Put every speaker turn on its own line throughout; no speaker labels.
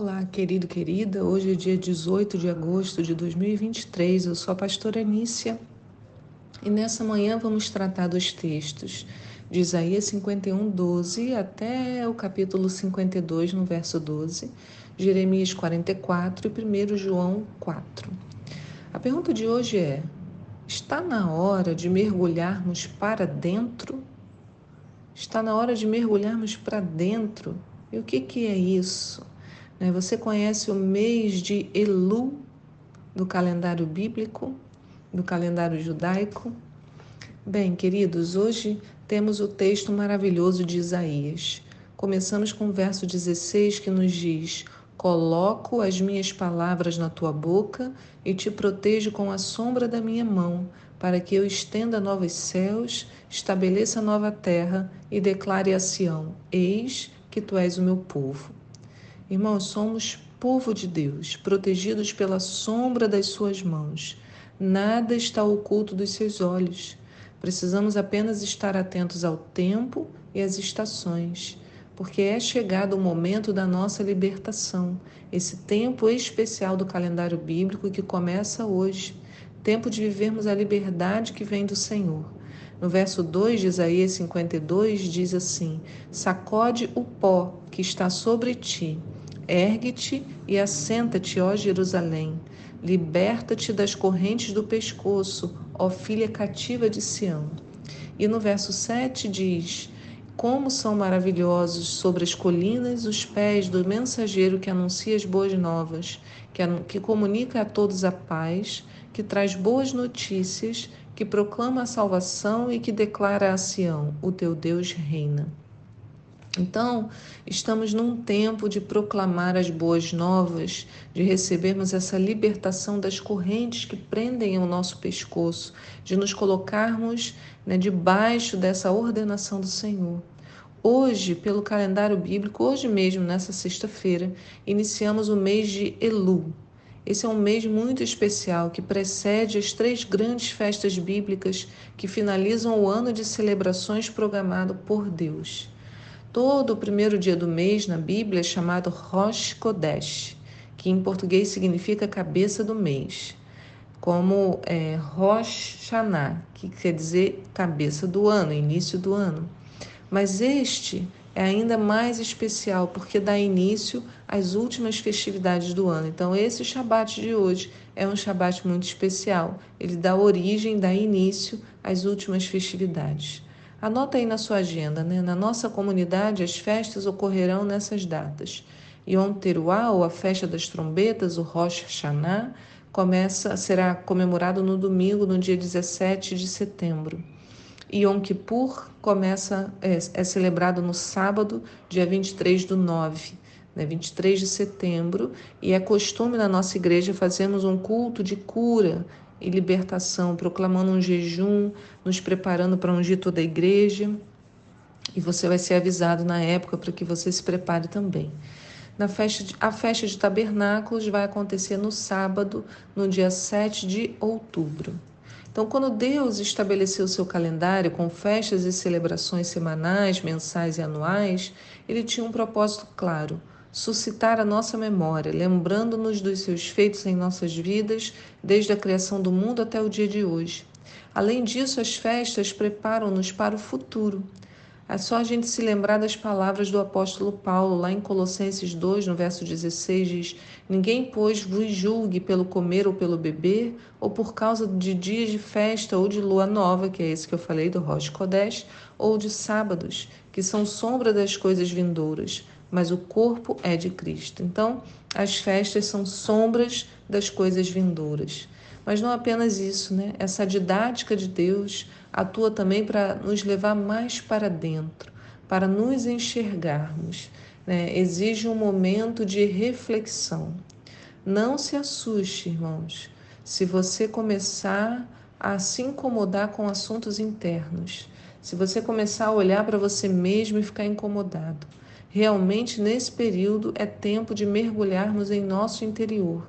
Olá, querido, querida. Hoje é dia 18 de agosto de 2023. Eu sou a pastora Nícia e nessa manhã vamos tratar dos textos de Isaías 51, 12 até o capítulo 52, no verso 12, Jeremias 44 e 1 João 4. A pergunta de hoje é: está na hora de mergulharmos para dentro? Está na hora de mergulharmos para dentro? E o que, que é isso? Né? Você conhece o mês de Elu do calendário bíblico, do calendário judaico? Bem, queridos, hoje temos o texto maravilhoso de Isaías. Começamos com o verso 16 que nos diz: Coloco as minhas palavras na tua boca e te protejo com a sombra da minha mão, para que eu estenda novos céus, estabeleça nova terra e declare a Sião: Eis que tu és o meu povo. Irmãos, somos povo de Deus, protegidos pela sombra das suas mãos. Nada está oculto dos seus olhos. Precisamos apenas estar atentos ao tempo e às estações, porque é chegado o momento da nossa libertação, esse tempo especial do calendário bíblico que começa hoje, tempo de vivermos a liberdade que vem do Senhor. No verso 2 de Isaías 52 diz assim: Sacode o pó que está sobre ti Ergue-te e assenta-te, ó Jerusalém. Liberta-te das correntes do pescoço, ó filha cativa de Sião. E no verso 7 diz: Como são maravilhosos sobre as colinas os pés do mensageiro que anuncia as boas novas, que, que comunica a todos a paz, que traz boas notícias, que proclama a salvação e que declara a Sião: O teu Deus reina. Então, estamos num tempo de proclamar as boas novas, de recebermos essa libertação das correntes que prendem o nosso pescoço, de nos colocarmos né, debaixo dessa ordenação do Senhor. Hoje, pelo calendário bíblico, hoje mesmo, nessa sexta-feira, iniciamos o mês de Elu. Esse é um mês muito especial que precede as três grandes festas bíblicas que finalizam o ano de celebrações programado por Deus. Todo o primeiro dia do mês na Bíblia é chamado Rosh Kodesh, que em português significa cabeça do mês, como é, Rosh Hashanah, que quer dizer cabeça do ano, início do ano. Mas este é ainda mais especial porque dá início às últimas festividades do ano. Então, esse Shabat de hoje é um Shabat muito especial. Ele dá origem, dá início às últimas festividades. Anota aí na sua agenda, né? Na nossa comunidade, as festas ocorrerão nessas datas. Yom Teruah, ou a festa das trombetas, o Rosh Hashanah, começa, será comemorado no domingo, no dia 17 de setembro. Yom Kippur começa, é, é celebrado no sábado, dia 23 do 9, né, 23 de setembro, e é costume na nossa igreja fazermos um culto de cura e libertação, proclamando um jejum, nos preparando para ungir toda a igreja. E você vai ser avisado na época para que você se prepare também. Na festa de, a festa de tabernáculos vai acontecer no sábado, no dia 7 de outubro. Então, quando Deus estabeleceu seu calendário com festas e celebrações semanais, mensais e anuais, ele tinha um propósito claro: suscitar a nossa memória, lembrando-nos dos seus feitos em nossas vidas, desde a criação do mundo até o dia de hoje. Além disso, as festas preparam-nos para o futuro. É só a gente se lembrar das palavras do apóstolo Paulo, lá em Colossenses 2, no verso 16, diz: Ninguém, pois, vos julgue pelo comer ou pelo beber, ou por causa de dias de festa ou de lua nova, que é esse que eu falei do Rosh Kodesh, ou de sábados, que são sombra das coisas vindouras mas o corpo é de Cristo. Então, as festas são sombras das coisas vindouras. Mas não apenas isso, né? Essa didática de Deus atua também para nos levar mais para dentro, para nos enxergarmos. Né? Exige um momento de reflexão. Não se assuste, irmãos, se você começar a se incomodar com assuntos internos, se você começar a olhar para você mesmo e ficar incomodado. Realmente, nesse período, é tempo de mergulharmos em nosso interior.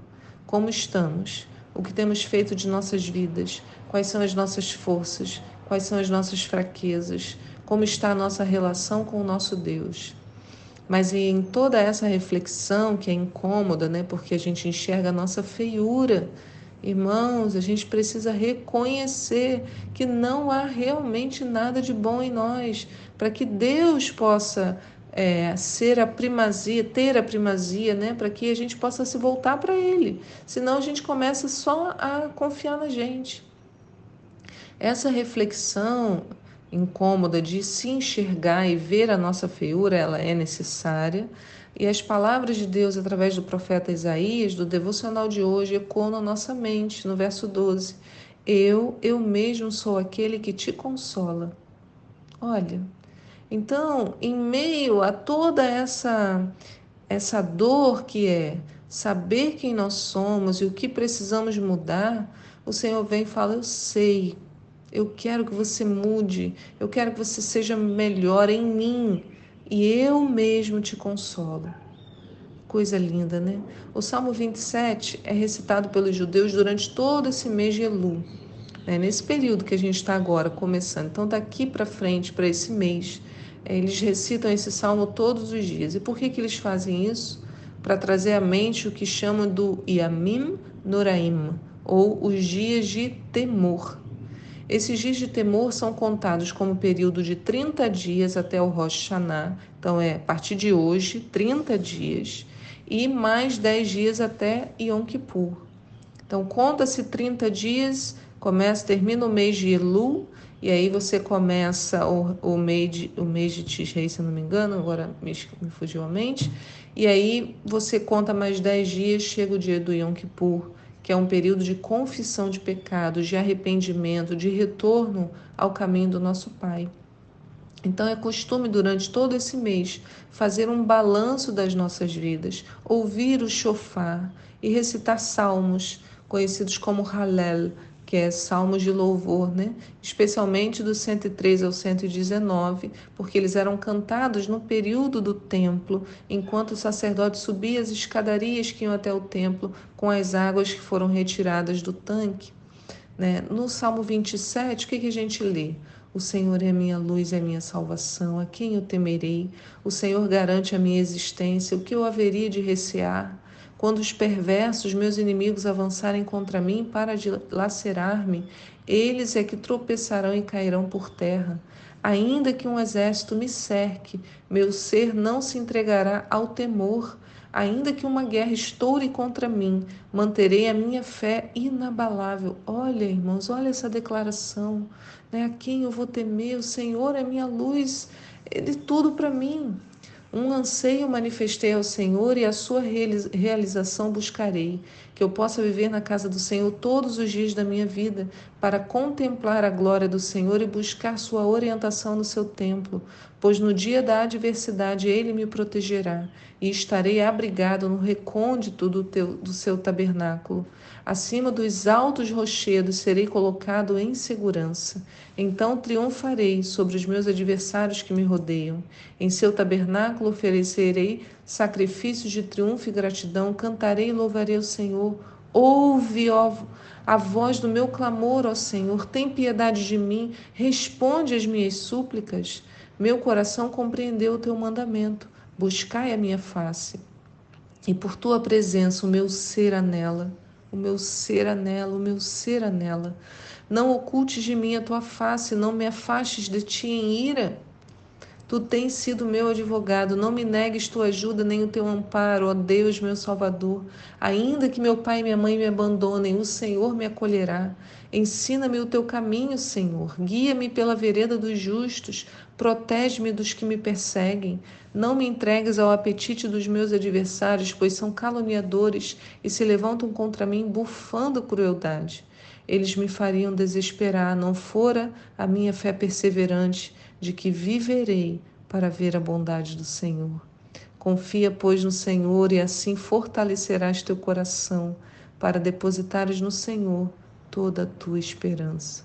Como estamos? O que temos feito de nossas vidas? Quais são as nossas forças? Quais são as nossas fraquezas? Como está a nossa relação com o nosso Deus? Mas em toda essa reflexão que é incômoda, né, porque a gente enxerga a nossa feiura, irmãos, a gente precisa reconhecer que não há realmente nada de bom em nós, para que Deus possa é, ser a primazia, ter a primazia, né, para que a gente possa se voltar para Ele. Senão a gente começa só a confiar na gente. Essa reflexão incômoda de se enxergar e ver a nossa feiura, ela é necessária. E as palavras de Deus através do profeta Isaías, do devocional de hoje, ecoam na nossa mente, no verso 12. Eu, eu mesmo sou aquele que te consola. Olha, então, em meio a toda essa essa dor que é saber quem nós somos e o que precisamos mudar, o Senhor vem e fala: Eu sei, eu quero que você mude, eu quero que você seja melhor em mim e eu mesmo te consolo. Coisa linda, né? O Salmo 27 é recitado pelos judeus durante todo esse mês de Elu, né? nesse período que a gente está agora começando. Então, daqui para frente, para esse mês, eles recitam esse salmo todos os dias. E por que, que eles fazem isso? Para trazer à mente o que chamam do Yamim Noraim, ou os dias de temor. Esses dias de temor são contados como período de 30 dias até o Rosh Hashanah, então é a partir de hoje, 30 dias, e mais 10 dias até Yom Kippur. Então conta-se 30 dias, começa, termina o mês de Elul, e aí você começa o, o, mês, de, o mês de Tishrei, se não me engano, agora me, me fugiu a mente. E aí você conta mais 10 dias, chega o dia do Yom Kippur, que é um período de confissão de pecados, de arrependimento, de retorno ao caminho do nosso Pai. Então é costume durante todo esse mês fazer um balanço das nossas vidas, ouvir o shofar e recitar salmos, conhecidos como Hallel, que é salmos de louvor, né? especialmente do 103 ao 119, porque eles eram cantados no período do templo, enquanto o sacerdote subia as escadarias que iam até o templo com as águas que foram retiradas do tanque. Né? No Salmo 27, o que, que a gente lê? O Senhor é minha luz a minha salvação, a quem eu temerei? O Senhor garante a minha existência, o que eu haveria de recear? Quando os perversos, meus inimigos, avançarem contra mim para lacerar-me, eles é que tropeçarão e cairão por terra. Ainda que um exército me cerque, meu ser não se entregará ao temor. Ainda que uma guerra estoure contra mim, manterei a minha fé inabalável. Olha, irmãos, olha essa declaração. Né? A quem eu vou temer? O Senhor é minha luz, Ele tudo para mim. Um anseio manifestei ao Senhor e a sua realização buscarei, que eu possa viver na casa do Senhor todos os dias da minha vida, para contemplar a glória do Senhor e buscar sua orientação no seu templo, pois no dia da adversidade ele me protegerá e estarei abrigado no recôndito do, teu, do seu tabernáculo. Acima dos altos rochedos serei colocado em segurança. Então triunfarei sobre os meus adversários que me rodeiam. Em seu tabernáculo oferecerei sacrifícios de triunfo e gratidão, cantarei e louvarei o Senhor. Ouve, ó, a voz do meu clamor, ó Senhor, tem piedade de mim, responde às minhas súplicas. Meu coração compreendeu o teu mandamento. Buscai a minha face. E por tua presença o meu ser anela o meu ser anela, o meu ser anela. Não ocultes de mim a tua face, não me afastes de ti em ira. Tu tens sido meu advogado, não me negues tua ajuda nem o teu amparo, ó Deus, meu Salvador. Ainda que meu pai e minha mãe me abandonem, o Senhor me acolherá. Ensina-me o teu caminho, Senhor. Guia-me pela vereda dos justos. Protege-me dos que me perseguem. Não me entregues ao apetite dos meus adversários, pois são caluniadores e se levantam contra mim bufando crueldade. Eles me fariam desesperar, não fora a minha fé perseverante de que viverei para ver a bondade do Senhor. Confia, pois, no Senhor e assim fortalecerás teu coração para depositares no Senhor toda a tua esperança.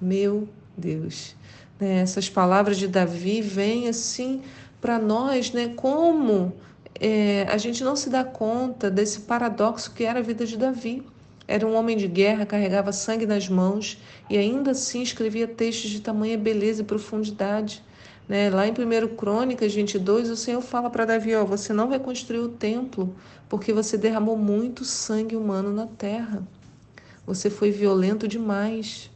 Meu Deus, né? essas palavras de Davi vêm assim para nós, né, como é, a gente não se dá conta desse paradoxo que era a vida de Davi. Era um homem de guerra, carregava sangue nas mãos e ainda assim escrevia textos de tamanha beleza e profundidade. Né? Lá em 1 Crônicas 22, o Senhor fala para Davi: ó, você não vai construir o templo porque você derramou muito sangue humano na terra. Você foi violento demais.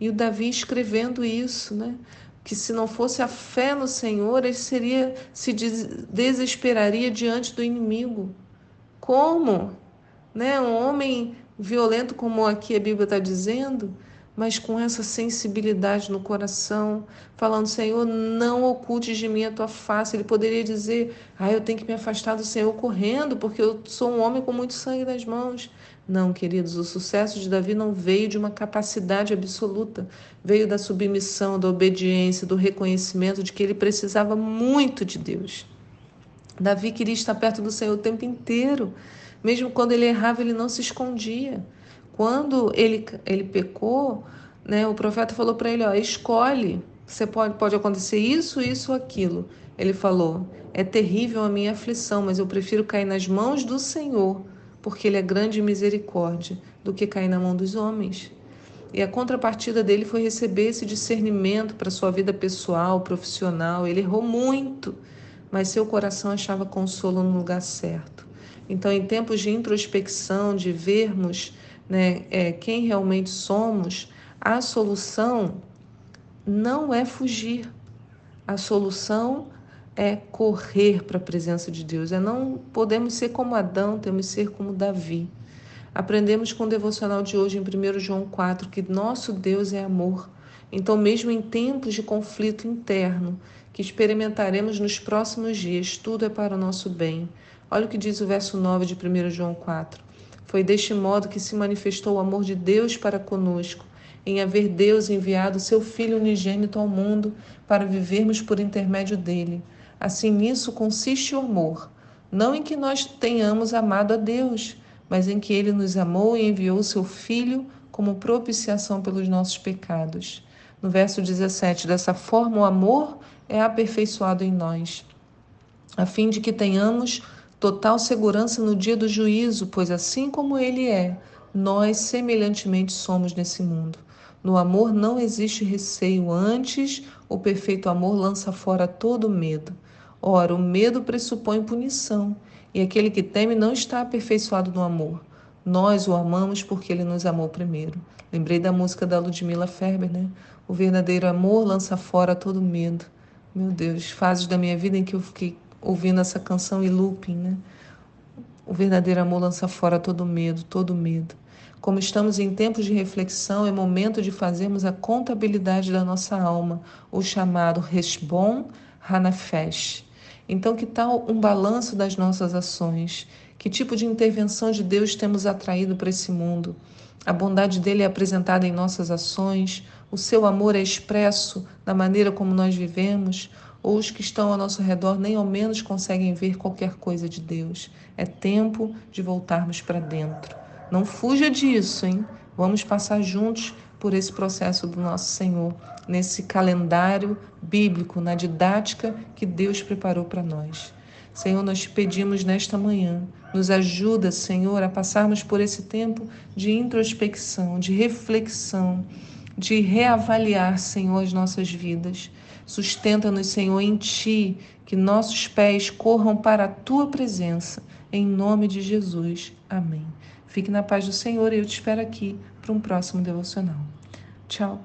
E o Davi escrevendo isso, né? que se não fosse a fé no Senhor, ele seria se desesperaria diante do inimigo. Como? Né? Um homem violento como aqui a Bíblia está dizendo, mas com essa sensibilidade no coração, falando: Senhor, não ocultes de mim a tua face. Ele poderia dizer: Ah, eu tenho que me afastar do Senhor correndo, porque eu sou um homem com muito sangue nas mãos. Não, queridos, o sucesso de Davi não veio de uma capacidade absoluta, veio da submissão, da obediência, do reconhecimento de que ele precisava muito de Deus. Davi queria estar perto do Senhor o tempo inteiro. Mesmo quando ele errava, ele não se escondia. Quando ele, ele pecou, né, o profeta falou para ele: ó, escolhe, você pode, pode acontecer isso, isso, aquilo. Ele falou: é terrível a minha aflição, mas eu prefiro cair nas mãos do Senhor, porque Ele é grande misericórdia, do que cair na mão dos homens. E a contrapartida dele foi receber esse discernimento para sua vida pessoal, profissional. Ele errou muito, mas seu coração achava consolo no lugar certo. Então, em tempos de introspecção, de vermos né, é, quem realmente somos, a solução não é fugir. A solução é correr para a presença de Deus. É não podemos ser como Adão, temos que ser como Davi. Aprendemos com o devocional de hoje em 1 João 4 que nosso Deus é amor. Então, mesmo em tempos de conflito interno que experimentaremos nos próximos dias, tudo é para o nosso bem. Olha o que diz o verso 9 de 1 João 4. Foi deste modo que se manifestou o amor de Deus para conosco, em haver Deus enviado seu Filho unigênito ao mundo para vivermos por intermédio dele. Assim, nisso consiste o amor, não em que nós tenhamos amado a Deus, mas em que ele nos amou e enviou seu Filho como propiciação pelos nossos pecados. No verso 17, dessa forma o amor é aperfeiçoado em nós, a fim de que tenhamos total segurança no dia do juízo, pois assim como ele é, nós semelhantemente somos nesse mundo. No amor não existe receio, antes o perfeito amor lança fora todo medo. Ora, o medo pressupõe punição, e aquele que teme não está aperfeiçoado no amor. Nós o amamos porque ele nos amou primeiro. Lembrei da música da Ludmilla Ferber, né? O verdadeiro amor lança fora todo medo. Meu Deus, fases da minha vida em que eu fiquei ouvindo essa canção e looping, né? O verdadeiro amor lança fora todo medo, todo medo. Como estamos em tempos de reflexão, é momento de fazermos a contabilidade da nossa alma, o chamado Resbon Hanafesh. Então, que tal um balanço das nossas ações? Que tipo de intervenção de Deus temos atraído para esse mundo? A bondade dele é apresentada em nossas ações, o seu amor é expresso na maneira como nós vivemos, ou os que estão ao nosso redor nem ao menos conseguem ver qualquer coisa de Deus. É tempo de voltarmos para dentro. Não fuja disso, hein? Vamos passar juntos por esse processo do nosso Senhor, nesse calendário bíblico, na didática que Deus preparou para nós. Senhor, nós te pedimos nesta manhã, nos ajuda, Senhor, a passarmos por esse tempo de introspecção, de reflexão, de reavaliar, Senhor, as nossas vidas. Sustenta-nos, Senhor, em Ti, que nossos pés corram para a Tua presença. Em nome de Jesus. Amém. Fique na paz do Senhor e eu te espero aqui para um próximo devocional. Tchau.